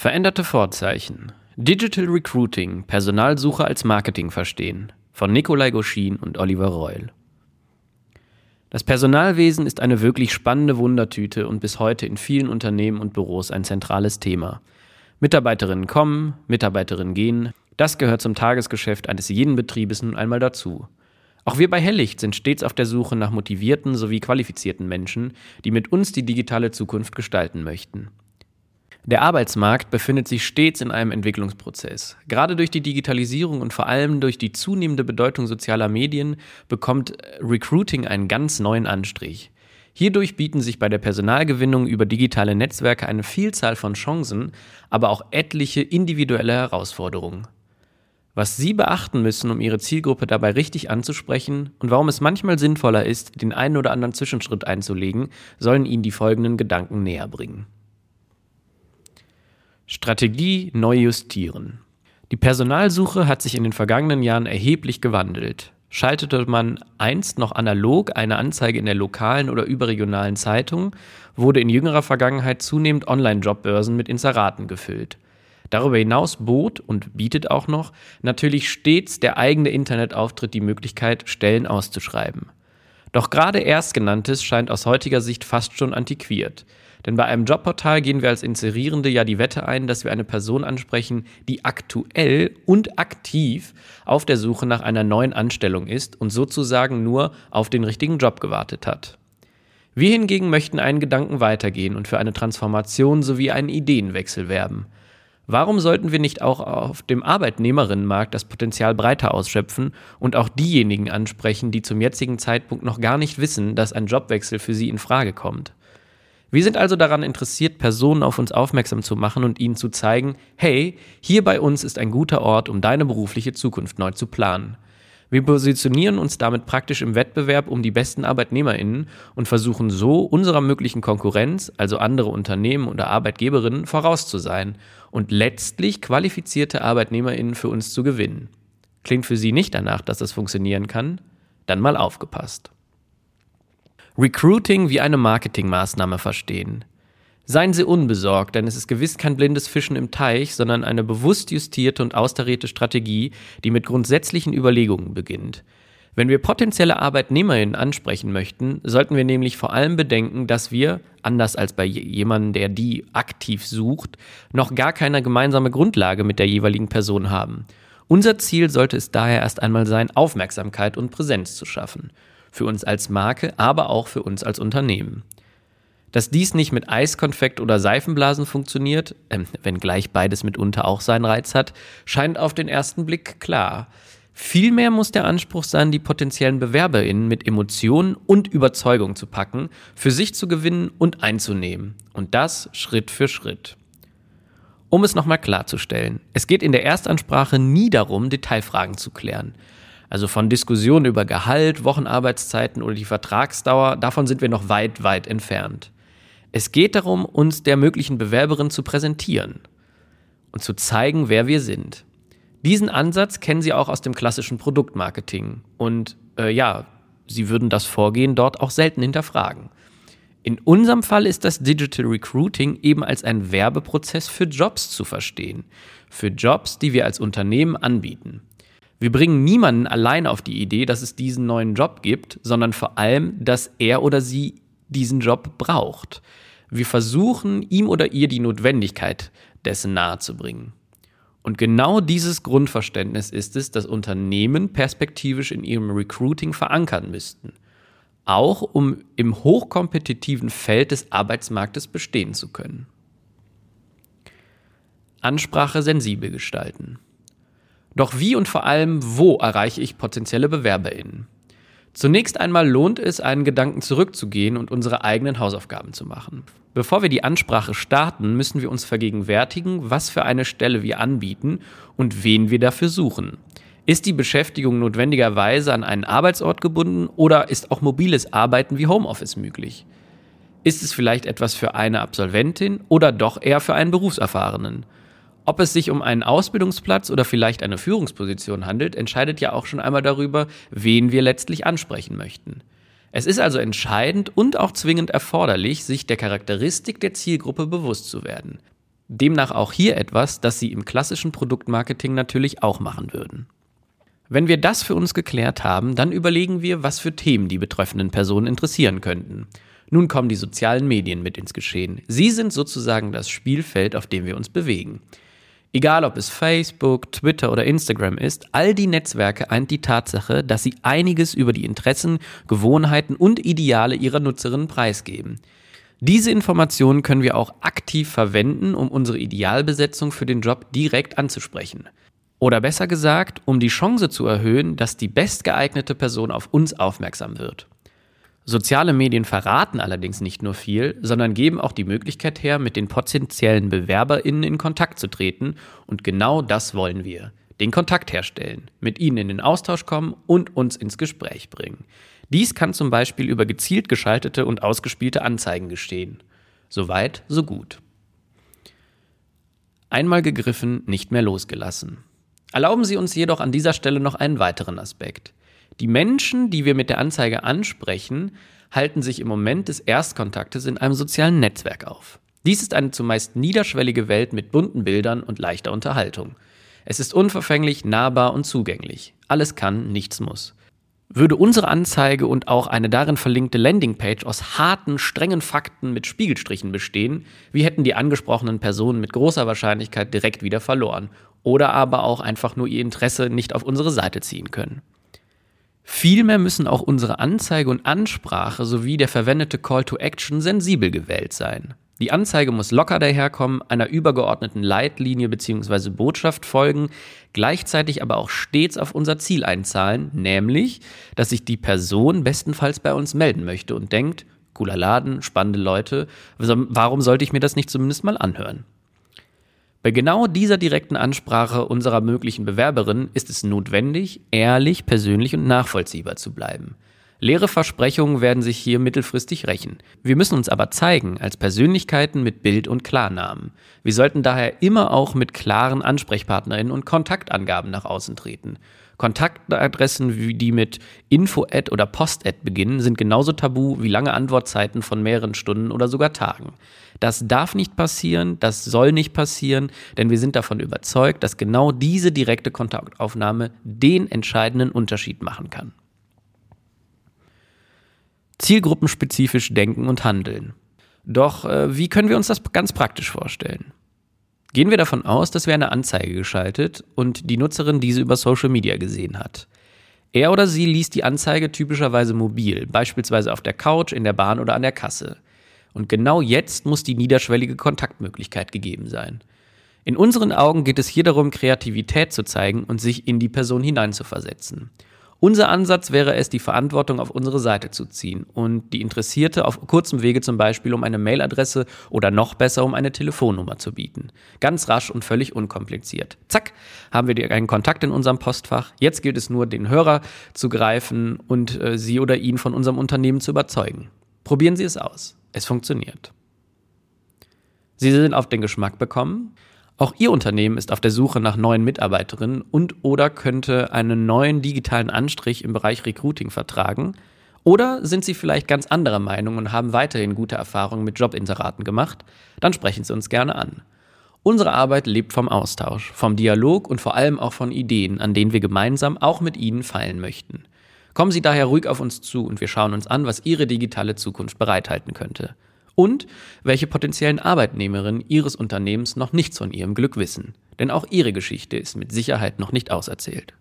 Veränderte Vorzeichen. Digital Recruiting, Personalsuche als Marketing verstehen. Von Nikolai Goschin und Oliver Reul. Das Personalwesen ist eine wirklich spannende Wundertüte und bis heute in vielen Unternehmen und Büros ein zentrales Thema. Mitarbeiterinnen kommen, Mitarbeiterinnen gehen, das gehört zum Tagesgeschäft eines jeden Betriebes nun einmal dazu. Auch wir bei Hellicht sind stets auf der Suche nach motivierten sowie qualifizierten Menschen, die mit uns die digitale Zukunft gestalten möchten. Der Arbeitsmarkt befindet sich stets in einem Entwicklungsprozess. Gerade durch die Digitalisierung und vor allem durch die zunehmende Bedeutung sozialer Medien bekommt Recruiting einen ganz neuen Anstrich. Hierdurch bieten sich bei der Personalgewinnung über digitale Netzwerke eine Vielzahl von Chancen, aber auch etliche individuelle Herausforderungen. Was Sie beachten müssen, um Ihre Zielgruppe dabei richtig anzusprechen und warum es manchmal sinnvoller ist, den einen oder anderen Zwischenschritt einzulegen, sollen Ihnen die folgenden Gedanken näher bringen. Strategie neu justieren. Die Personalsuche hat sich in den vergangenen Jahren erheblich gewandelt. Schaltete man einst noch analog eine Anzeige in der lokalen oder überregionalen Zeitung, wurde in jüngerer Vergangenheit zunehmend Online-Jobbörsen mit Inseraten gefüllt. Darüber hinaus bot und bietet auch noch natürlich stets der eigene Internetauftritt die Möglichkeit, Stellen auszuschreiben. Doch gerade erstgenanntes scheint aus heutiger Sicht fast schon antiquiert. Denn bei einem Jobportal gehen wir als Inserierende ja die Wette ein, dass wir eine Person ansprechen, die aktuell und aktiv auf der Suche nach einer neuen Anstellung ist und sozusagen nur auf den richtigen Job gewartet hat. Wir hingegen möchten einen Gedanken weitergehen und für eine Transformation sowie einen Ideenwechsel werben. Warum sollten wir nicht auch auf dem Arbeitnehmerinnenmarkt das Potenzial breiter ausschöpfen und auch diejenigen ansprechen, die zum jetzigen Zeitpunkt noch gar nicht wissen, dass ein Jobwechsel für sie in Frage kommt? Wir sind also daran interessiert, Personen auf uns aufmerksam zu machen und ihnen zu zeigen, hey, hier bei uns ist ein guter Ort, um deine berufliche Zukunft neu zu planen. Wir positionieren uns damit praktisch im Wettbewerb um die besten Arbeitnehmerinnen und versuchen so unserer möglichen Konkurrenz, also andere Unternehmen oder Arbeitgeberinnen, voraus zu sein und letztlich qualifizierte Arbeitnehmerinnen für uns zu gewinnen. Klingt für Sie nicht danach, dass das funktionieren kann? Dann mal aufgepasst. Recruiting wie eine Marketingmaßnahme verstehen. Seien Sie unbesorgt, denn es ist gewiss kein blindes Fischen im Teich, sondern eine bewusst justierte und austarierte Strategie, die mit grundsätzlichen Überlegungen beginnt. Wenn wir potenzielle Arbeitnehmerinnen ansprechen möchten, sollten wir nämlich vor allem bedenken, dass wir, anders als bei jemandem, der die aktiv sucht, noch gar keine gemeinsame Grundlage mit der jeweiligen Person haben. Unser Ziel sollte es daher erst einmal sein, Aufmerksamkeit und Präsenz zu schaffen für uns als Marke, aber auch für uns als Unternehmen. Dass dies nicht mit Eiskonfekt oder Seifenblasen funktioniert, äh, wenngleich beides mitunter auch seinen Reiz hat, scheint auf den ersten Blick klar. Vielmehr muss der Anspruch sein, die potenziellen BewerberInnen mit Emotionen und Überzeugung zu packen, für sich zu gewinnen und einzunehmen. Und das Schritt für Schritt. Um es nochmal klarzustellen, es geht in der Erstansprache nie darum, Detailfragen zu klären. Also von Diskussionen über Gehalt, Wochenarbeitszeiten oder die Vertragsdauer, davon sind wir noch weit, weit entfernt. Es geht darum, uns der möglichen Bewerberin zu präsentieren und zu zeigen, wer wir sind. Diesen Ansatz kennen Sie auch aus dem klassischen Produktmarketing. Und äh, ja, Sie würden das Vorgehen dort auch selten hinterfragen. In unserem Fall ist das Digital Recruiting eben als ein Werbeprozess für Jobs zu verstehen. Für Jobs, die wir als Unternehmen anbieten. Wir bringen niemanden allein auf die Idee, dass es diesen neuen Job gibt, sondern vor allem, dass er oder sie diesen Job braucht. Wir versuchen, ihm oder ihr die Notwendigkeit dessen nahezubringen. Und genau dieses Grundverständnis ist es, das Unternehmen perspektivisch in ihrem Recruiting verankern müssten. Auch um im hochkompetitiven Feld des Arbeitsmarktes bestehen zu können. Ansprache sensibel gestalten. Doch wie und vor allem wo erreiche ich potenzielle BewerberInnen? Zunächst einmal lohnt es, einen Gedanken zurückzugehen und unsere eigenen Hausaufgaben zu machen. Bevor wir die Ansprache starten, müssen wir uns vergegenwärtigen, was für eine Stelle wir anbieten und wen wir dafür suchen. Ist die Beschäftigung notwendigerweise an einen Arbeitsort gebunden oder ist auch mobiles Arbeiten wie Homeoffice möglich? Ist es vielleicht etwas für eine Absolventin oder doch eher für einen Berufserfahrenen? Ob es sich um einen Ausbildungsplatz oder vielleicht eine Führungsposition handelt, entscheidet ja auch schon einmal darüber, wen wir letztlich ansprechen möchten. Es ist also entscheidend und auch zwingend erforderlich, sich der Charakteristik der Zielgruppe bewusst zu werden. Demnach auch hier etwas, das Sie im klassischen Produktmarketing natürlich auch machen würden. Wenn wir das für uns geklärt haben, dann überlegen wir, was für Themen die betreffenden Personen interessieren könnten. Nun kommen die sozialen Medien mit ins Geschehen. Sie sind sozusagen das Spielfeld, auf dem wir uns bewegen. Egal ob es Facebook, Twitter oder Instagram ist, all die Netzwerke eint die Tatsache, dass sie einiges über die Interessen, Gewohnheiten und Ideale ihrer Nutzerinnen preisgeben. Diese Informationen können wir auch aktiv verwenden, um unsere Idealbesetzung für den Job direkt anzusprechen. Oder besser gesagt, um die Chance zu erhöhen, dass die bestgeeignete Person auf uns aufmerksam wird. Soziale Medien verraten allerdings nicht nur viel, sondern geben auch die Möglichkeit her, mit den potenziellen BewerberInnen in Kontakt zu treten. Und genau das wollen wir. Den Kontakt herstellen, mit ihnen in den Austausch kommen und uns ins Gespräch bringen. Dies kann zum Beispiel über gezielt geschaltete und ausgespielte Anzeigen geschehen. Soweit, so gut. Einmal gegriffen, nicht mehr losgelassen. Erlauben Sie uns jedoch an dieser Stelle noch einen weiteren Aspekt. Die Menschen, die wir mit der Anzeige ansprechen, halten sich im Moment des Erstkontaktes in einem sozialen Netzwerk auf. Dies ist eine zumeist niederschwellige Welt mit bunten Bildern und leichter Unterhaltung. Es ist unverfänglich, nahbar und zugänglich. Alles kann, nichts muss. Würde unsere Anzeige und auch eine darin verlinkte Landingpage aus harten, strengen Fakten mit Spiegelstrichen bestehen, wie hätten die angesprochenen Personen mit großer Wahrscheinlichkeit direkt wieder verloren oder aber auch einfach nur ihr Interesse nicht auf unsere Seite ziehen können. Vielmehr müssen auch unsere Anzeige und Ansprache sowie der verwendete Call to Action sensibel gewählt sein. Die Anzeige muss locker daherkommen, einer übergeordneten Leitlinie bzw. Botschaft folgen, gleichzeitig aber auch stets auf unser Ziel einzahlen, nämlich, dass sich die Person bestenfalls bei uns melden möchte und denkt, cooler Laden, spannende Leute, warum sollte ich mir das nicht zumindest mal anhören? Bei genau dieser direkten Ansprache unserer möglichen Bewerberin ist es notwendig, ehrlich, persönlich und nachvollziehbar zu bleiben. Leere Versprechungen werden sich hier mittelfristig rächen. Wir müssen uns aber zeigen als Persönlichkeiten mit Bild und Klarnamen. Wir sollten daher immer auch mit klaren Ansprechpartnerinnen und Kontaktangaben nach außen treten. Kontaktadressen wie die mit Info-Ad oder Post-Ad beginnen, sind genauso tabu wie lange Antwortzeiten von mehreren Stunden oder sogar Tagen. Das darf nicht passieren, das soll nicht passieren, denn wir sind davon überzeugt, dass genau diese direkte Kontaktaufnahme den entscheidenden Unterschied machen kann zielgruppenspezifisch denken und handeln. Doch äh, wie können wir uns das ganz praktisch vorstellen? Gehen wir davon aus, dass wir eine Anzeige geschaltet und die Nutzerin diese über Social Media gesehen hat. Er oder sie liest die Anzeige typischerweise mobil, beispielsweise auf der Couch, in der Bahn oder an der Kasse. Und genau jetzt muss die niederschwellige Kontaktmöglichkeit gegeben sein. In unseren Augen geht es hier darum, Kreativität zu zeigen und sich in die Person hineinzuversetzen. Unser Ansatz wäre es, die Verantwortung auf unsere Seite zu ziehen und die Interessierte auf kurzem Wege zum Beispiel um eine Mailadresse oder noch besser um eine Telefonnummer zu bieten. Ganz rasch und völlig unkompliziert. Zack, haben wir einen Kontakt in unserem Postfach. Jetzt gilt es nur, den Hörer zu greifen und äh, sie oder ihn von unserem Unternehmen zu überzeugen. Probieren Sie es aus. Es funktioniert. Sie sind auf den Geschmack bekommen. Auch Ihr Unternehmen ist auf der Suche nach neuen Mitarbeiterinnen und oder könnte einen neuen digitalen Anstrich im Bereich Recruiting vertragen. Oder sind Sie vielleicht ganz anderer Meinung und haben weiterhin gute Erfahrungen mit Jobinseraten gemacht? Dann sprechen Sie uns gerne an. Unsere Arbeit lebt vom Austausch, vom Dialog und vor allem auch von Ideen, an denen wir gemeinsam auch mit Ihnen feilen möchten. Kommen Sie daher ruhig auf uns zu und wir schauen uns an, was Ihre digitale Zukunft bereithalten könnte und welche potenziellen Arbeitnehmerinnen Ihres Unternehmens noch nichts von Ihrem Glück wissen. Denn auch Ihre Geschichte ist mit Sicherheit noch nicht auserzählt.